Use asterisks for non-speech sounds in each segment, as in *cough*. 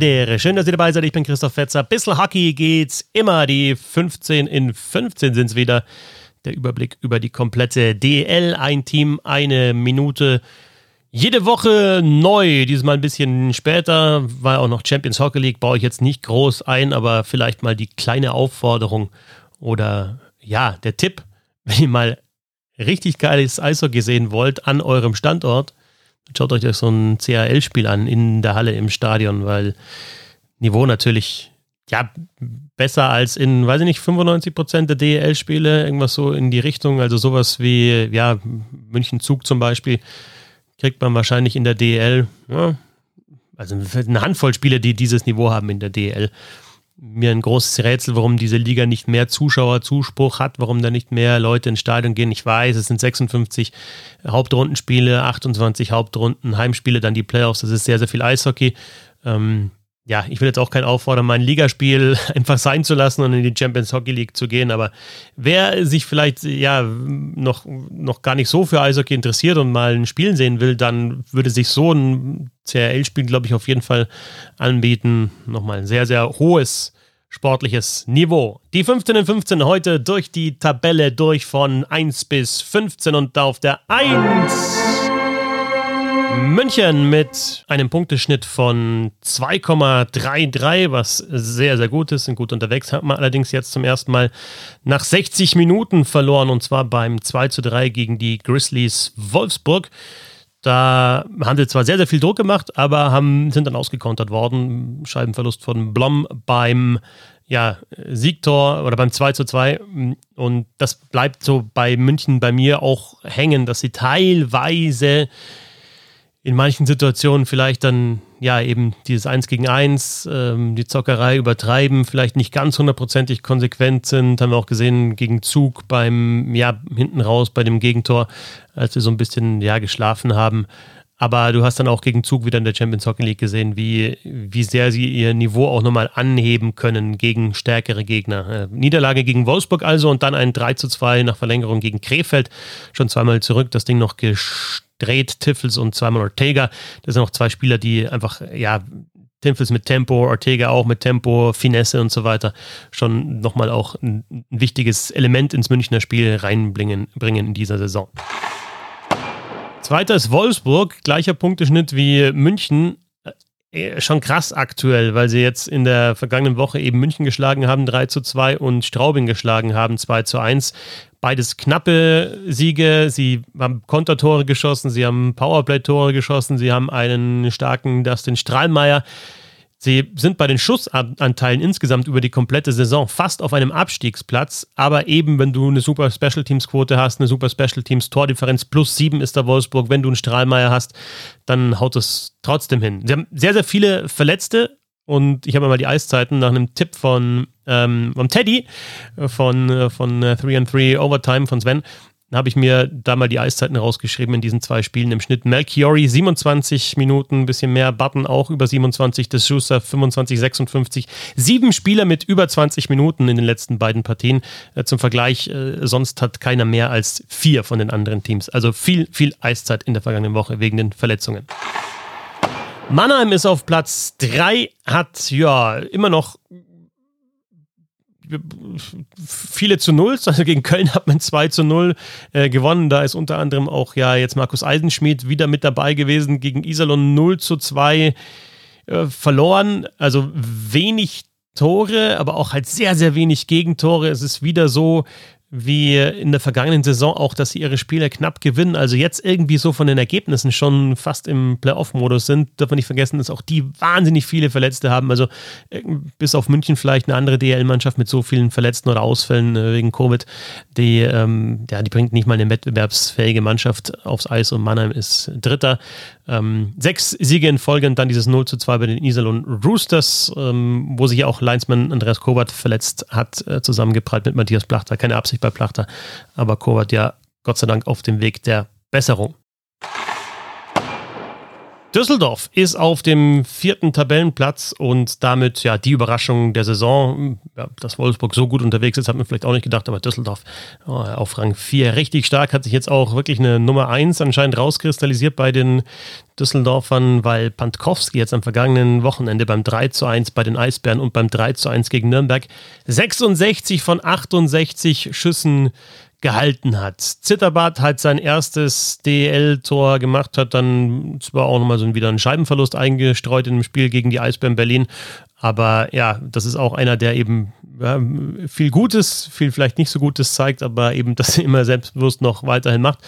Belvedere. Schön, dass ihr dabei seid. Ich bin Christoph Fetzer. Bissl Hockey geht's immer. Die 15 in 15 sind es wieder. Der Überblick über die komplette DL. Ein Team, eine Minute. Jede Woche neu, diesmal ein bisschen später, war auch noch Champions Hockey League, baue ich jetzt nicht groß ein, aber vielleicht mal die kleine Aufforderung oder ja, der Tipp, wenn ihr mal richtig geiles Eishockey sehen wollt an eurem Standort, schaut euch so ein CHL-Spiel an in der Halle im Stadion, weil Niveau natürlich ja besser als in, weiß ich nicht, 95 Prozent der DEL-Spiele, irgendwas so in die Richtung, also sowas wie, ja, München-Zug zum Beispiel, kriegt man wahrscheinlich in der DEL, ja, also eine Handvoll Spiele, die dieses Niveau haben in der DEL mir ein großes Rätsel, warum diese Liga nicht mehr Zuschauerzuspruch hat, warum da nicht mehr Leute ins Stadion gehen. Ich weiß, es sind 56 Hauptrundenspiele, 28 Hauptrunden, Heimspiele, dann die Playoffs. Das ist sehr, sehr viel Eishockey. Ähm, ja, ich will jetzt auch kein auffordern, mein Ligaspiel *laughs* einfach sein zu lassen und in die Champions Hockey League zu gehen. Aber wer sich vielleicht ja noch, noch gar nicht so für Eishockey interessiert und mal ein Spiel sehen will, dann würde sich so ein CRL-Spiel, glaube ich, auf jeden Fall anbieten. Nochmal ein sehr, sehr hohes sportliches Niveau. Die 15 in 15 heute durch die Tabelle durch von 1 bis 15 und auf der 1 München mit einem Punkteschnitt von 2,33, was sehr, sehr gut ist. Sind gut unterwegs, hat man allerdings jetzt zum ersten Mal nach 60 Minuten verloren und zwar beim 2 zu 3 gegen die Grizzlies Wolfsburg. Da haben sie zwar sehr, sehr viel Druck gemacht, aber haben, sind dann ausgekontert worden. Scheibenverlust von Blom beim ja, Siegtor oder beim 2 zu 2. Und das bleibt so bei München bei mir auch hängen, dass sie teilweise in manchen Situationen vielleicht dann ja eben dieses Eins gegen Eins, ähm, die Zockerei übertreiben, vielleicht nicht ganz hundertprozentig konsequent sind. Haben wir auch gesehen gegen Zug beim, ja, hinten raus bei dem Gegentor, als wir so ein bisschen, ja, geschlafen haben. Aber du hast dann auch gegen Zug wieder in der Champions Hockey League gesehen, wie, wie sehr sie ihr Niveau auch nochmal anheben können gegen stärkere Gegner. Äh, Niederlage gegen Wolfsburg also und dann ein 3 zu 2 nach Verlängerung gegen Krefeld. Schon zweimal zurück, das Ding noch gestärkt Dreht, Tiffels und zweimal Ortega. Das sind auch zwei Spieler, die einfach, ja, Tiffels mit Tempo, Ortega auch mit Tempo, Finesse und so weiter, schon nochmal auch ein, wichtiges Element ins Münchner Spiel reinbringen bringen in dieser Saison. Zweiter ist Wolfsburg, gleicher Punkteschnitt wie München. Äh, schon krass aktuell, weil sie jetzt in der vergangenen Woche eben München geschlagen haben, 3 zu 2 und Straubing geschlagen haben, 2 zu 1. Beides knappe Siege. Sie haben Kontertore geschossen, sie haben Powerplay-Tore geschossen, sie haben einen starken Dustin Strahlmeier. Sie sind bei den Schussanteilen insgesamt über die komplette Saison fast auf einem Abstiegsplatz, aber eben, wenn du eine super Special Teams Quote hast, eine super Special Teams Tordifferenz plus sieben ist der Wolfsburg, wenn du einen Strahlmeier hast, dann haut es trotzdem hin. Sie haben sehr, sehr viele Verletzte, und ich habe mal die Eiszeiten nach einem Tipp von, ähm, von Teddy äh, von, äh, von 3 and 3 Overtime von Sven. Habe ich mir da mal die Eiszeiten rausgeschrieben in diesen zwei Spielen im Schnitt. Melchiori 27 Minuten, ein bisschen mehr. Button auch über 27, das Schuster 25, 56. Sieben Spieler mit über 20 Minuten in den letzten beiden Partien. Äh, zum Vergleich, äh, sonst hat keiner mehr als vier von den anderen Teams. Also viel, viel Eiszeit in der vergangenen Woche wegen den Verletzungen. Mannheim ist auf Platz 3, hat ja immer noch viele zu Null. Also gegen Köln hat man 2 zu 0 äh, gewonnen. Da ist unter anderem auch ja jetzt Markus Eisenschmidt wieder mit dabei gewesen. Gegen Iserlohn 0 zu 2 äh, verloren. Also wenig Tore, aber auch halt sehr, sehr wenig Gegentore. Es ist wieder so, wie in der vergangenen Saison auch, dass sie ihre Spiele knapp gewinnen. Also jetzt irgendwie so von den Ergebnissen schon fast im Playoff-Modus sind. Darf man nicht vergessen, dass auch die wahnsinnig viele Verletzte haben. Also äh, bis auf München vielleicht eine andere DL-Mannschaft mit so vielen Verletzten oder Ausfällen äh, wegen Covid, die, ähm, ja, die bringt nicht mal eine wettbewerbsfähige Mannschaft aufs Eis und Mannheim ist Dritter. Ähm, sechs Siege in Folge und dann dieses 0 zu 2 bei den Iserlohn Roosters, ähm, wo sich auch Leinsmann Andreas Kovac verletzt hat, äh, zusammengeprallt mit Matthias Plachter. Keine Absicht bei Plachter, aber Kovac ja Gott sei Dank auf dem Weg der Besserung. Düsseldorf ist auf dem vierten Tabellenplatz und damit ja die Überraschung der Saison. Ja, dass Wolfsburg so gut unterwegs ist, hat man vielleicht auch nicht gedacht, aber Düsseldorf oh, auf Rang 4 richtig stark, hat sich jetzt auch wirklich eine Nummer 1 anscheinend rauskristallisiert bei den Düsseldorfern, weil Pantkowski jetzt am vergangenen Wochenende beim 3 zu 1 bei den Eisbären und beim 3 zu 1 gegen Nürnberg 66 von 68 Schüssen gehalten hat. Zitterbart hat sein erstes DL-Tor gemacht, hat dann zwar auch nochmal so wieder einen Scheibenverlust eingestreut in dem Spiel gegen die Eisbären Berlin, aber ja, das ist auch einer, der eben ja, viel Gutes, viel vielleicht nicht so Gutes zeigt, aber eben das *laughs* immer selbstbewusst noch weiterhin macht.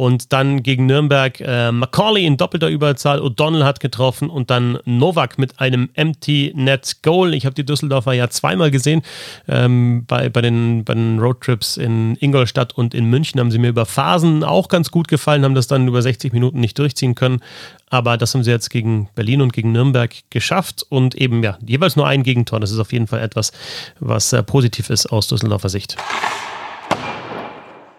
Und dann gegen Nürnberg äh, Macaulay in doppelter Überzahl, O'Donnell hat getroffen und dann Novak mit einem Empty Net Goal. Ich habe die Düsseldorfer ja zweimal gesehen. Ähm, bei, bei, den, bei den Roadtrips in Ingolstadt und in München haben sie mir über Phasen auch ganz gut gefallen, haben das dann über 60 Minuten nicht durchziehen können. Aber das haben sie jetzt gegen Berlin und gegen Nürnberg geschafft und eben ja, jeweils nur ein Gegentor. Das ist auf jeden Fall etwas, was äh, positiv ist aus Düsseldorfer Sicht.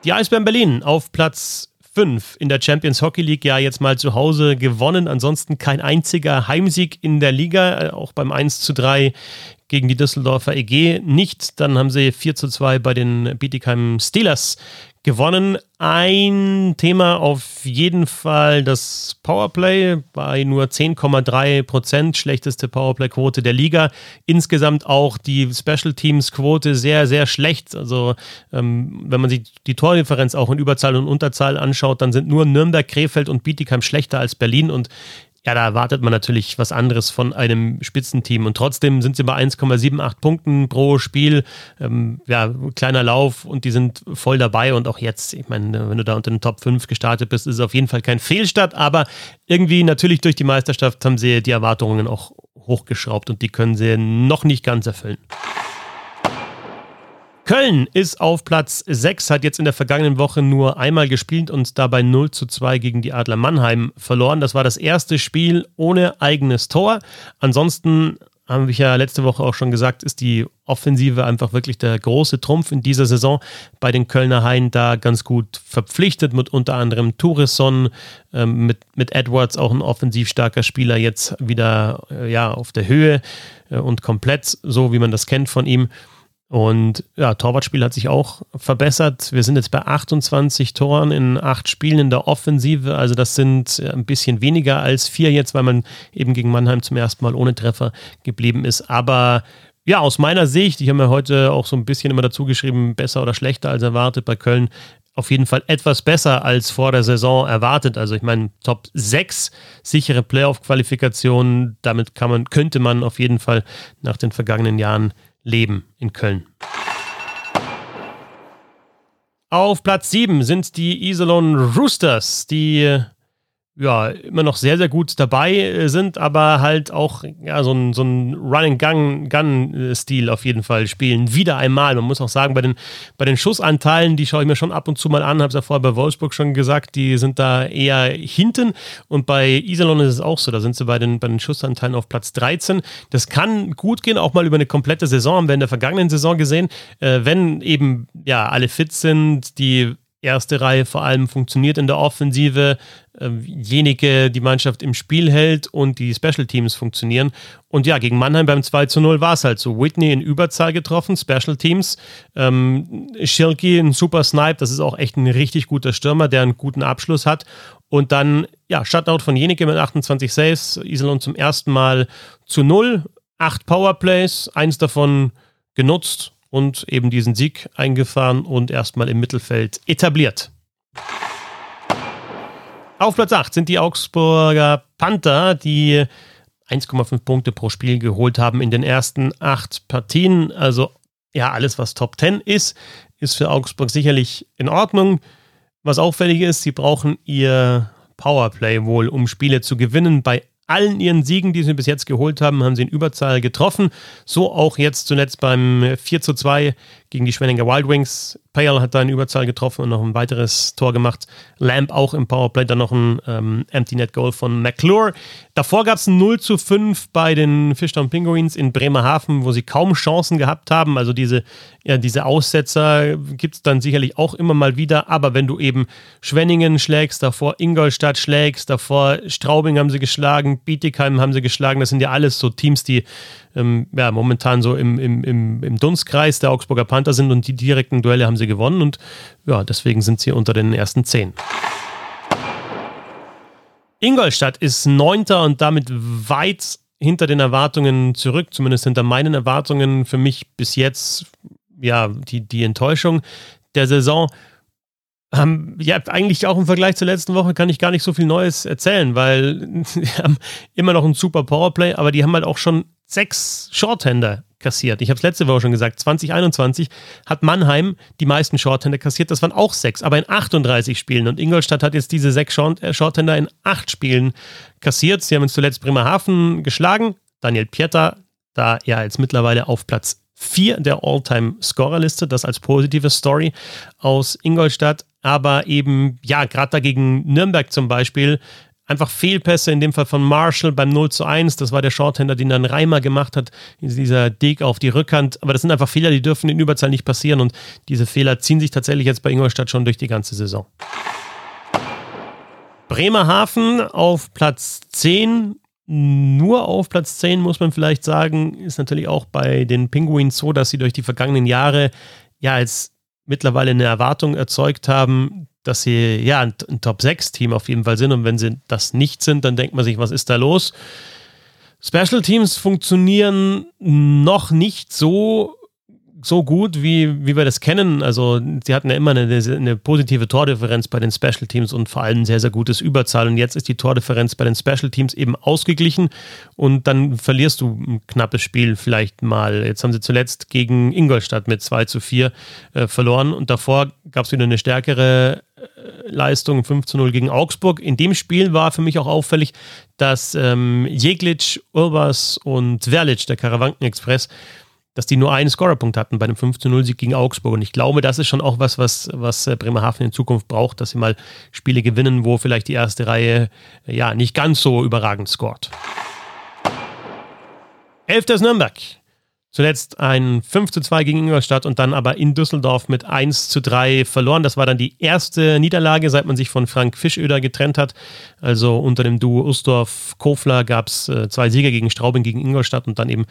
Die Eisbären Berlin auf Platz 5 in der Champions Hockey League ja jetzt mal zu Hause gewonnen. Ansonsten kein einziger Heimsieg in der Liga, äh, auch beim 1 zu 3 gegen die Düsseldorfer EG nicht. Dann haben sie 4 zu 2 bei den Bietigheim Steelers gewonnen. Ein Thema auf jeden Fall das Powerplay bei nur 10,3 Prozent, schlechteste Powerplay-Quote der Liga. Insgesamt auch die Special Teams-Quote sehr, sehr schlecht. Also ähm, wenn man sich die Tordifferenz auch in Überzahl und Unterzahl anschaut, dann sind nur Nürnberg, Krefeld und Bietigheim schlechter als Berlin und ja, da erwartet man natürlich was anderes von einem Spitzenteam. Und trotzdem sind sie bei 1,78 Punkten pro Spiel. Ähm, ja, kleiner Lauf und die sind voll dabei. Und auch jetzt, ich meine, wenn du da unter den Top 5 gestartet bist, ist es auf jeden Fall kein Fehlstart. Aber irgendwie natürlich durch die Meisterschaft haben sie die Erwartungen auch hochgeschraubt und die können sie noch nicht ganz erfüllen. Köln ist auf Platz 6, hat jetzt in der vergangenen Woche nur einmal gespielt und dabei 0 zu 2 gegen die Adler Mannheim verloren. Das war das erste Spiel ohne eigenes Tor. Ansonsten haben wir ja letzte Woche auch schon gesagt, ist die Offensive einfach wirklich der große Trumpf in dieser Saison. Bei den Kölner Haien da ganz gut verpflichtet mit unter anderem Tourisson, ähm, mit, mit Edwards auch ein offensiv starker Spieler, jetzt wieder äh, ja, auf der Höhe äh, und komplett so, wie man das kennt von ihm. Und ja, Torwartspiel hat sich auch verbessert. Wir sind jetzt bei 28 Toren in acht Spielen in der Offensive. Also das sind äh, ein bisschen weniger als vier jetzt, weil man eben gegen Mannheim zum ersten Mal ohne Treffer geblieben ist. Aber ja, aus meiner Sicht, ich habe mir heute auch so ein bisschen immer dazu geschrieben, besser oder schlechter als erwartet bei Köln. Auf jeden Fall etwas besser als vor der Saison erwartet. Also ich meine, Top 6 sichere Playoff-Qualifikationen, damit kann man, könnte man auf jeden Fall nach den vergangenen Jahren leben in Köln. Auf Platz 7 sind die Iserlohn Roosters, die ja, immer noch sehr, sehr gut dabei äh, sind, aber halt auch ja, so ein, so ein Run-and-Gun-Stil auf jeden Fall spielen. Wieder einmal. Man muss auch sagen, bei den, bei den Schussanteilen, die schaue ich mir schon ab und zu mal an, habe es ja vorher bei Wolfsburg schon gesagt, die sind da eher hinten. Und bei Iserlohn ist es auch so, da sind sie bei den, bei den Schussanteilen auf Platz 13. Das kann gut gehen, auch mal über eine komplette Saison, haben wir in der vergangenen Saison gesehen, äh, wenn eben ja alle fit sind, die erste Reihe vor allem funktioniert in der Offensive, äh, jenige die Mannschaft im Spiel hält und die Special Teams funktionieren. Und ja, gegen Mannheim beim 2 zu 0 war es halt so. Whitney in Überzahl getroffen, Special Teams. Ähm, Schilki, ein super Snipe, das ist auch echt ein richtig guter Stürmer, der einen guten Abschluss hat. Und dann, ja, Shutout von Jenike mit 28 Saves, Iserlohn zum ersten Mal zu 0. Acht Powerplays, eins davon genutzt und eben diesen Sieg eingefahren und erstmal im Mittelfeld etabliert. Auf Platz 8 sind die Augsburger Panther, die 1,5 Punkte pro Spiel geholt haben in den ersten acht Partien. Also ja, alles, was Top 10 ist, ist für Augsburg sicherlich in Ordnung. Was auffällig ist, sie brauchen ihr Powerplay wohl, um Spiele zu gewinnen. Bei allen ihren Siegen, die sie bis jetzt geholt haben, haben sie in Überzahl getroffen. So auch jetzt zuletzt beim 4 zu 2 gegen die Schwenninger Wild Wings. Pale hat da eine Überzahl getroffen und noch ein weiteres Tor gemacht. Lamb auch im Powerplay, dann noch ein ähm, Empty Net Goal von McClure. Davor gab es ein 0 zu 5 bei den Fishtown Penguins in Bremerhaven, wo sie kaum Chancen gehabt haben. Also diese, ja, diese Aussetzer gibt es dann sicherlich auch immer mal wieder. Aber wenn du eben Schwenningen schlägst, davor Ingolstadt schlägst, davor Straubing haben sie geschlagen, Bietigheim haben sie geschlagen, das sind ja alles so Teams, die ähm, ja, momentan so im, im, im, im Dunstkreis der Augsburger Panther sind und die direkten Duelle haben sie gewonnen. Und ja, deswegen sind sie unter den ersten zehn. Ingolstadt ist Neunter und damit weit hinter den Erwartungen zurück, zumindest hinter meinen Erwartungen. Für mich bis jetzt ja die, die Enttäuschung der Saison. Ähm, ja, eigentlich auch im Vergleich zur letzten Woche kann ich gar nicht so viel Neues erzählen, weil *laughs* sie haben immer noch ein super Powerplay, aber die haben halt auch schon sechs Shorthander kassiert. Ich habe es letzte Woche schon gesagt, 2021 hat Mannheim die meisten Shorthander kassiert, das waren auch sechs, aber in 38 Spielen. Und Ingolstadt hat jetzt diese sechs äh, Shorthander in acht Spielen kassiert. Sie haben uns zuletzt Bremerhaven geschlagen. Daniel Pieter, da er jetzt mittlerweile auf Platz 4 der All-Time-Scorerliste, das als positive Story aus Ingolstadt. Aber eben, ja, gerade dagegen Nürnberg zum Beispiel, einfach Fehlpässe, in dem Fall von Marshall beim 0 zu 1. Das war der Shorthänder, den dann Reimer gemacht hat, dieser Dig auf die Rückhand. Aber das sind einfach Fehler, die dürfen in Überzahl nicht passieren und diese Fehler ziehen sich tatsächlich jetzt bei Ingolstadt schon durch die ganze Saison. Bremerhaven auf Platz 10. Nur auf Platz 10 muss man vielleicht sagen, ist natürlich auch bei den Penguins so, dass sie durch die vergangenen Jahre ja als mittlerweile eine Erwartung erzeugt haben, dass sie ja ein, ein Top-6-Team auf jeden Fall sind. Und wenn sie das nicht sind, dann denkt man sich, was ist da los? Special Teams funktionieren noch nicht so so gut, wie, wie wir das kennen. Also, sie hatten ja immer eine, eine positive Tordifferenz bei den Special Teams und vor allem sehr, sehr gutes Überzahl. Und jetzt ist die Tordifferenz bei den Special Teams eben ausgeglichen und dann verlierst du ein knappes Spiel vielleicht mal. Jetzt haben sie zuletzt gegen Ingolstadt mit 2 zu 4 äh, verloren und davor gab es wieder eine stärkere Leistung 5 zu 0 gegen Augsburg. In dem Spiel war für mich auch auffällig, dass ähm, Jeglitsch, Urbas und Verlic, der Karawanken-Express, dass die nur einen Scorerpunkt hatten bei dem 5-0-Sieg gegen Augsburg. Und ich glaube, das ist schon auch was, was, was äh, Bremerhaven in Zukunft braucht, dass sie mal Spiele gewinnen, wo vielleicht die erste Reihe ja nicht ganz so überragend scoret. Elfter Nürnberg. Zuletzt ein 5 zu 2 gegen Ingolstadt und dann aber in Düsseldorf mit 1 zu 3 verloren. Das war dann die erste Niederlage, seit man sich von Frank Fischöder getrennt hat. Also unter dem Duo Ustorf-Kofler gab es äh, zwei Sieger gegen Straubing, gegen Ingolstadt und dann eben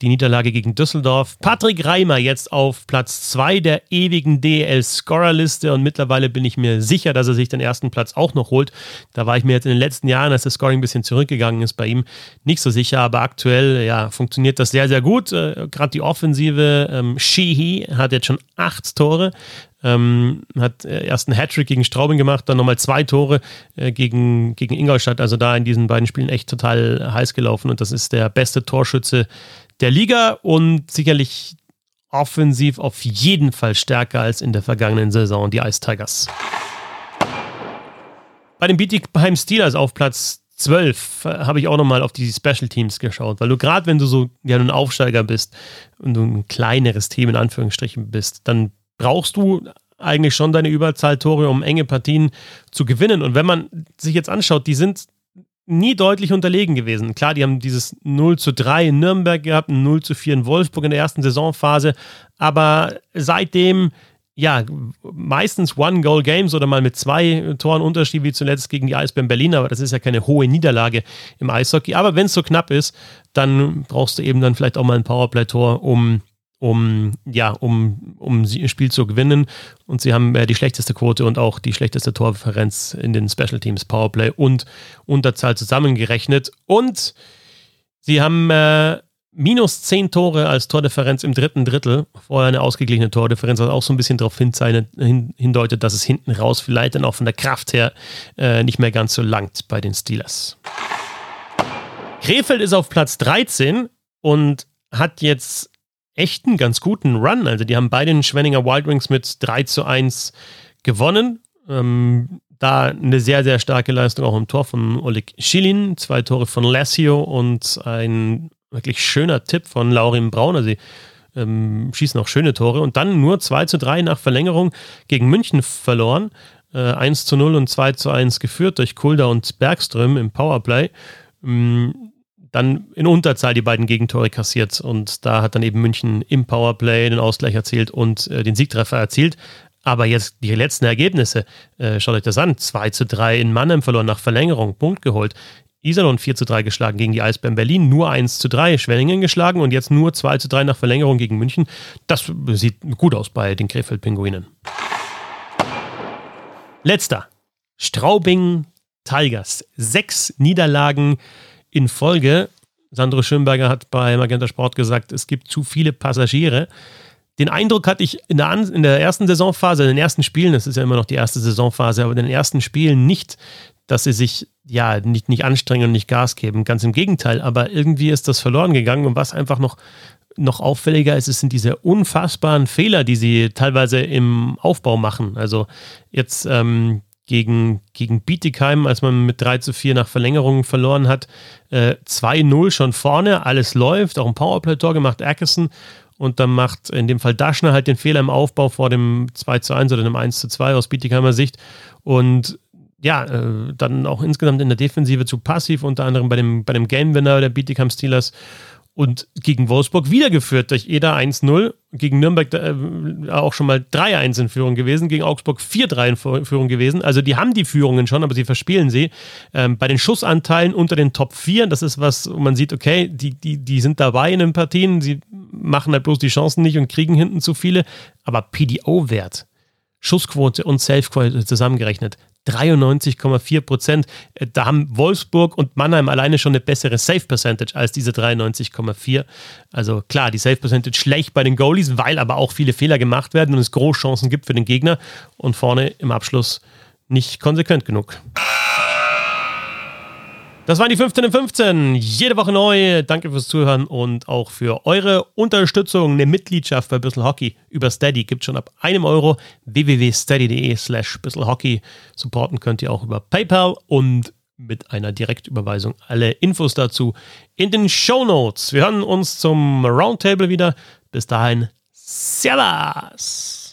die Niederlage gegen Düsseldorf. Patrick Reimer jetzt auf Platz 2 der ewigen DL-Scorerliste und mittlerweile bin ich mir sicher, dass er sich den ersten Platz auch noch holt. Da war ich mir jetzt in den letzten Jahren, als das Scoring ein bisschen zurückgegangen ist bei ihm, nicht so sicher, aber aktuell ja, funktioniert das sehr, sehr gut. Äh, Gerade die Offensive, ähm, Sheehy hat jetzt schon acht Tore. Ähm, hat äh, erst einen Hattrick gegen Straubing gemacht, dann nochmal zwei Tore äh, gegen, gegen Ingolstadt. Also da in diesen beiden Spielen echt total heiß gelaufen und das ist der beste Torschütze der Liga und sicherlich offensiv auf jeden Fall stärker als in der vergangenen Saison, die Ice Tigers. Bei den Bietigheim Steelers auf Platz 12 äh, habe ich auch nochmal auf die Special Teams geschaut, weil du gerade, wenn du so ja, ein Aufsteiger bist und du ein kleineres Team in Anführungsstrichen bist, dann brauchst du eigentlich schon deine Überzahltore, um enge Partien zu gewinnen. Und wenn man sich jetzt anschaut, die sind nie deutlich unterlegen gewesen. Klar, die haben dieses 0 zu 3 in Nürnberg gehabt, ein 0 zu 4 in Wolfsburg in der ersten Saisonphase, aber seitdem ja, meistens One-Goal-Games oder mal mit zwei Toren Unterschied, wie zuletzt gegen die Eisbären Berlin, aber das ist ja keine hohe Niederlage im Eishockey. Aber wenn es so knapp ist, dann brauchst du eben dann vielleicht auch mal ein Powerplay-Tor, um um, ja, um, um ein Spiel zu gewinnen. Und sie haben äh, die schlechteste Quote und auch die schlechteste Tordifferenz in den Special Teams Powerplay und Unterzahl zusammengerechnet. Und sie haben äh, minus 10 Tore als Tordifferenz im dritten Drittel. Vorher eine ausgeglichene Tordifferenz, was auch so ein bisschen darauf hin, hindeutet, dass es hinten raus vielleicht dann auch von der Kraft her äh, nicht mehr ganz so langt bei den Steelers. Krefeld ist auf Platz 13 und hat jetzt echt einen ganz guten Run. Also die haben beide den Schwenninger Wild Wings mit 3 zu 1 gewonnen. Ähm, da eine sehr, sehr starke Leistung auch im Tor von Oleg Schilin, zwei Tore von Lassio und ein wirklich schöner Tipp von Laurin Braun. Also sie ähm, schießen auch schöne Tore und dann nur 2 zu 3 nach Verlängerung gegen München verloren. Äh, 1 zu 0 und 2 zu 1 geführt durch Kulda und Bergström im Powerplay. Ähm, dann in Unterzahl die beiden Gegentore kassiert und da hat dann eben München im Powerplay den Ausgleich erzielt und äh, den Siegtreffer erzielt. Aber jetzt die letzten Ergebnisse, äh, schaut euch das an. 2 zu 3 in Mannheim verloren nach Verlängerung, Punkt geholt. Iserlohn 4 zu 3 geschlagen gegen die Eisbären Berlin, nur 1 zu 3 Schwenningen geschlagen und jetzt nur 2 zu 3 nach Verlängerung gegen München. Das sieht gut aus bei den Krefeld-Pinguinen. Letzter. Straubing Tigers. Sechs Niederlagen in Folge. Sandro Schönberger hat bei Magenta Sport gesagt, es gibt zu viele Passagiere. Den Eindruck hatte ich in der, in der ersten Saisonphase, in den ersten Spielen, das ist ja immer noch die erste Saisonphase, aber in den ersten Spielen nicht, dass sie sich ja nicht, nicht anstrengen und nicht Gas geben. Ganz im Gegenteil, aber irgendwie ist das verloren gegangen und was einfach noch, noch auffälliger ist, es sind diese unfassbaren Fehler, die sie teilweise im Aufbau machen. Also jetzt ähm, gegen, gegen Bietigheim, als man mit 3 zu 4 nach Verlängerung verloren hat. Äh, 2-0 schon vorne, alles läuft, auch ein Powerplay-Tor gemacht, Atkinson. Und dann macht in dem Fall Daschner halt den Fehler im Aufbau vor dem 2 zu 1 oder dem 1 zu 2 aus Bietigheimer Sicht. Und ja, äh, dann auch insgesamt in der Defensive zu passiv, unter anderem bei dem, bei dem Game-Winner der Bietigheim Steelers und gegen Wolfsburg wiedergeführt durch Eder 1-0, gegen Nürnberg äh, auch schon mal 3-1 in Führung gewesen, gegen Augsburg 4-3 in Führung gewesen. Also die haben die Führungen schon, aber sie verspielen sie. Ähm, bei den Schussanteilen unter den Top 4, das ist was, wo man sieht, okay, die, die, die sind dabei in den Partien, sie machen halt bloß die Chancen nicht und kriegen hinten zu viele. Aber PDO-Wert, Schussquote und Safe-Quote zusammengerechnet, 93,4 Prozent. Äh, da haben Wolfsburg und Mannheim alleine schon eine bessere Safe Percentage als diese 93,4. Also klar, die Safe Percentage schlecht bei den Goalies, weil aber auch viele Fehler gemacht werden und es Großchancen gibt für den Gegner und vorne im Abschluss nicht konsequent genug. Das waren die 15 in 15. Jede Woche neu. Danke fürs Zuhören und auch für eure Unterstützung. Eine Mitgliedschaft bei Bissl Hockey über Steady gibt schon ab einem Euro. www.steady.de slash Hockey. Supporten könnt ihr auch über PayPal und mit einer Direktüberweisung. Alle Infos dazu in den Show Notes. Wir hören uns zum Roundtable wieder. Bis dahin, Servus!